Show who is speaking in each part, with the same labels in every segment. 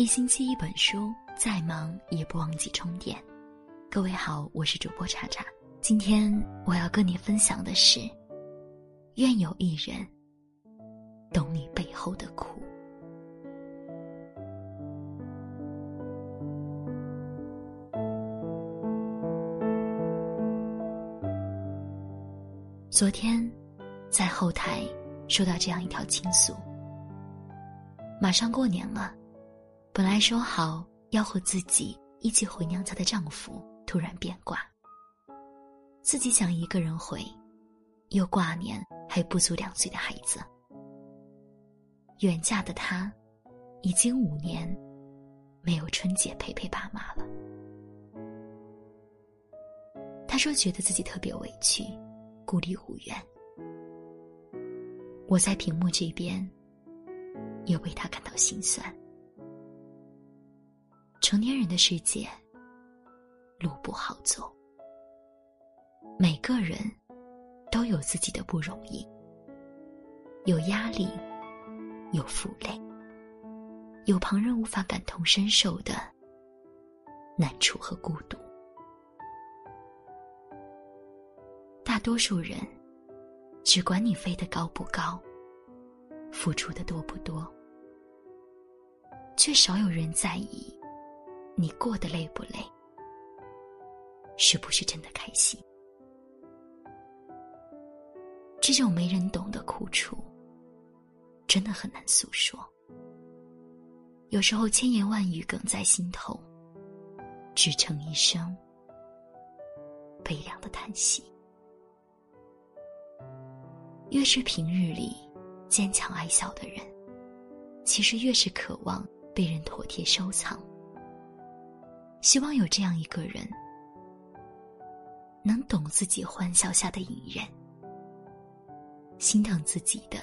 Speaker 1: 一星期一本书，再忙也不忘记充电。各位好，我是主播查查。今天我要跟你分享的是：愿有一人懂你背后的苦。昨天，在后台收到这样一条倾诉。马上过年了，本来说好要和自己一起回娘家的丈夫突然变卦，自己想一个人回，又挂念还不足两岁的孩子。远嫁的她，已经五年没有春节陪陪爸妈了。她说觉得自己特别委屈，孤立无援。我在屏幕这边。也为他感到心酸。成年人的世界，路不好走。每个人都有自己的不容易，有压力，有负累，有旁人无法感同身受的难处和孤独。大多数人只管你飞得高不高。付出的多不多，却少有人在意你过得累不累，是不是真的开心？这种没人懂的苦楚，真的很难诉说。有时候千言万语哽在心头，只成一声悲凉的叹息。越是平日里。坚强爱笑的人，其实越是渴望被人妥帖收藏。希望有这样一个人，能懂自己欢笑下的隐忍，心疼自己的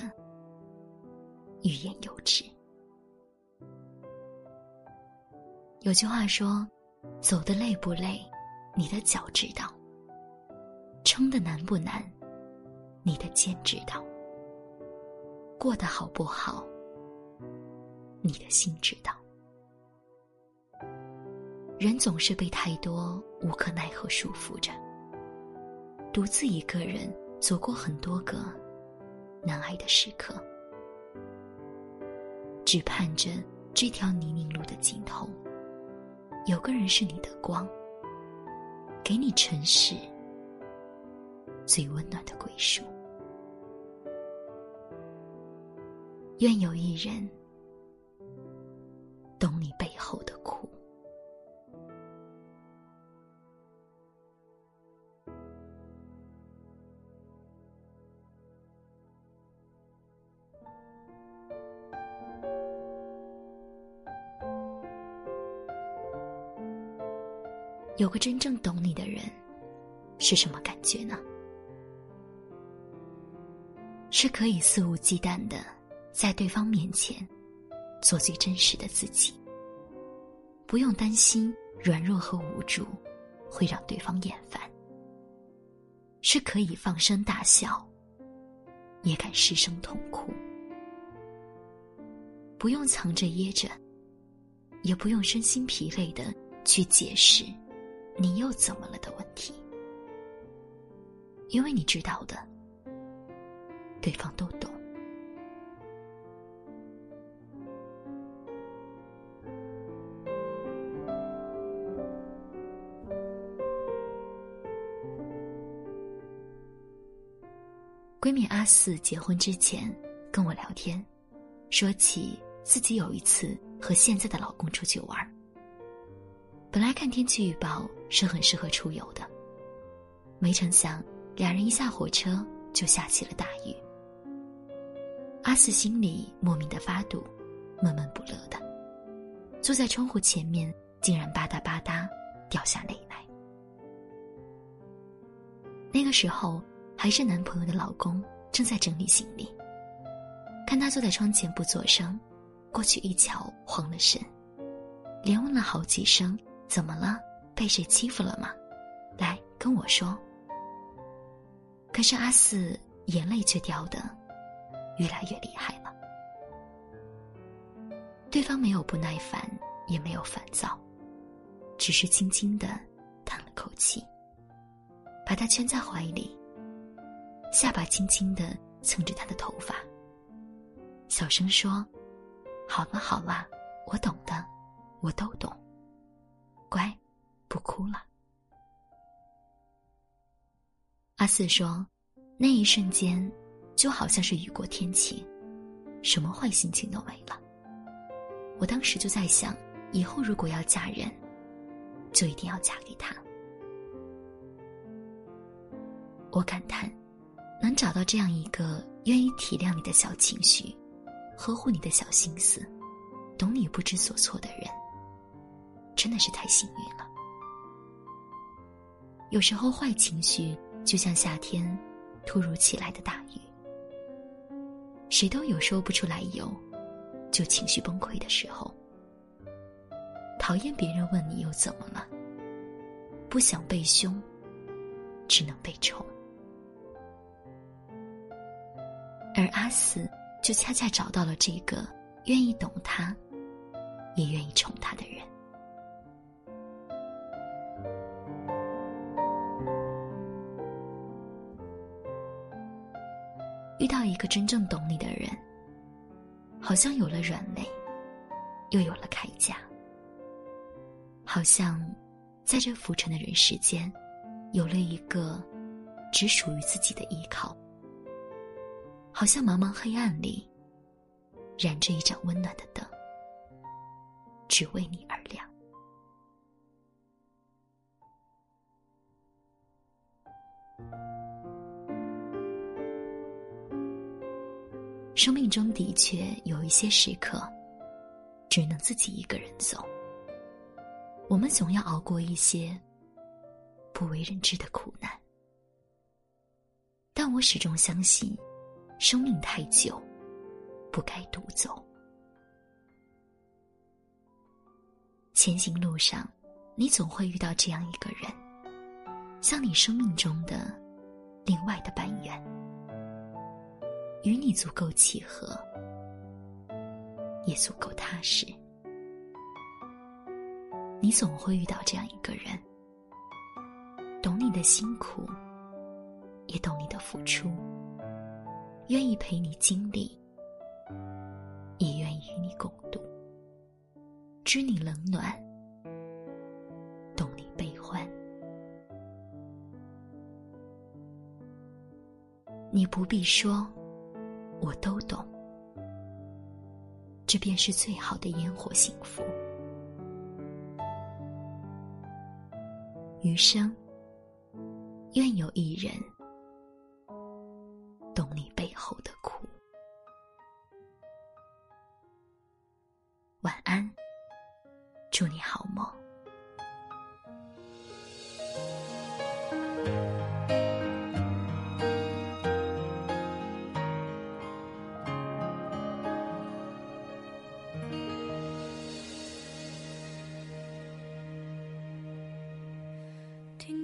Speaker 1: 欲言又止。有句话说：“走的累不累，你的脚知道；撑的难不难，你的肩知道。”过得好不好，你的心知道。人总是被太多无可奈何束缚着，独自一个人走过很多个难挨的时刻，只盼着这条泥泞路的尽头，有个人是你的光，给你尘世最温暖的归属。愿有一人懂你背后的苦。有个真正懂你的人，是什么感觉呢？是可以肆无忌惮的。在对方面前，做最真实的自己。不用担心软弱和无助会让对方厌烦，是可以放声大笑，也敢失声痛哭。不用藏着掖着，也不用身心疲累的去解释“你又怎么了”的问题，因为你知道的，对方都懂。闺蜜阿四结婚之前跟我聊天，说起自己有一次和现在的老公出去玩。本来看天气预报是很适合出游的，没成想两人一下火车就下起了大雨。阿四心里莫名的发堵，闷闷不乐的，坐在窗户前面竟然吧嗒吧嗒掉下泪来。那个时候。还是男朋友的老公正在整理行李，看他坐在窗前不作声，过去一瞧慌了神，连问了好几声：“怎么了？被谁欺负了吗？”来跟我说。可是阿四眼泪却掉的越来越厉害了。对方没有不耐烦，也没有烦躁，只是轻轻的叹了口气，把他圈在怀里，下巴轻轻的蹭着他的头发，小声说：“好了好了，我懂的，我都懂。乖，不哭了。”阿四说：“那一瞬间，就好像是雨过天晴，什么坏心情都没了。”我当时就在想。以后如果要嫁人，就一定要嫁给他。我感叹，能找到这样一个愿意体谅你的小情绪，呵护你的小心思，懂你不知所措的人，真的是太幸运了。有时候坏情绪就像夏天突如其来的大雨，谁都有说不出来由，就情绪崩溃的时候。讨厌别人问你又怎么了？不想被凶，只能被宠。而阿四就恰恰找到了这个愿意懂他，也愿意宠他的人。一个真正懂你的人，好像有了软肋，又有了铠甲。好像，在这浮沉的人世间，有了一个只属于自己的依靠。好像茫茫黑暗里，燃着一盏温暖的灯，只为你而亮。生命中的确有一些时刻，只能自己一个人走。我们总要熬过一些不为人知的苦难，但我始终相信，生命太久，不该独走。前行路上，你总会遇到这样一个人，像你生命中的另外的半圆，与你足够契合，也足够踏实。你总会遇到这样一个人，懂你的辛苦，也懂你的付出，愿意陪你经历，也愿意与你共度，知你冷暖，懂你悲欢。你不必说，我都懂，这便是最好的烟火幸福。余生，愿有一人懂你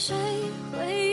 Speaker 2: 谁会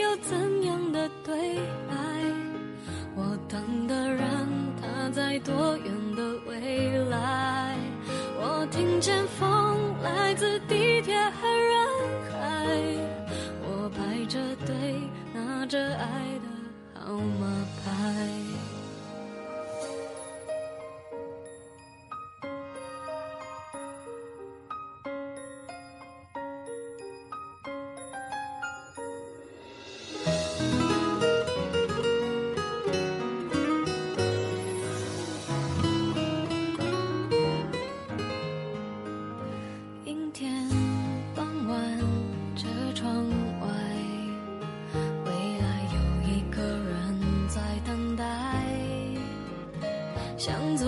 Speaker 2: 想走。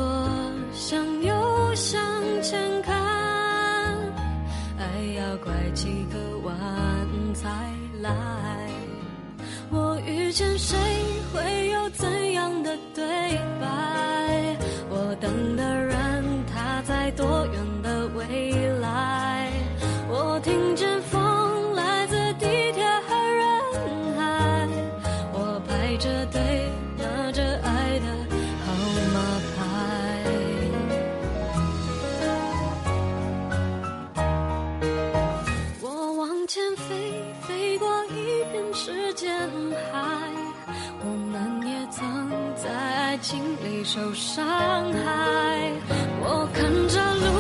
Speaker 2: 受伤害我看着路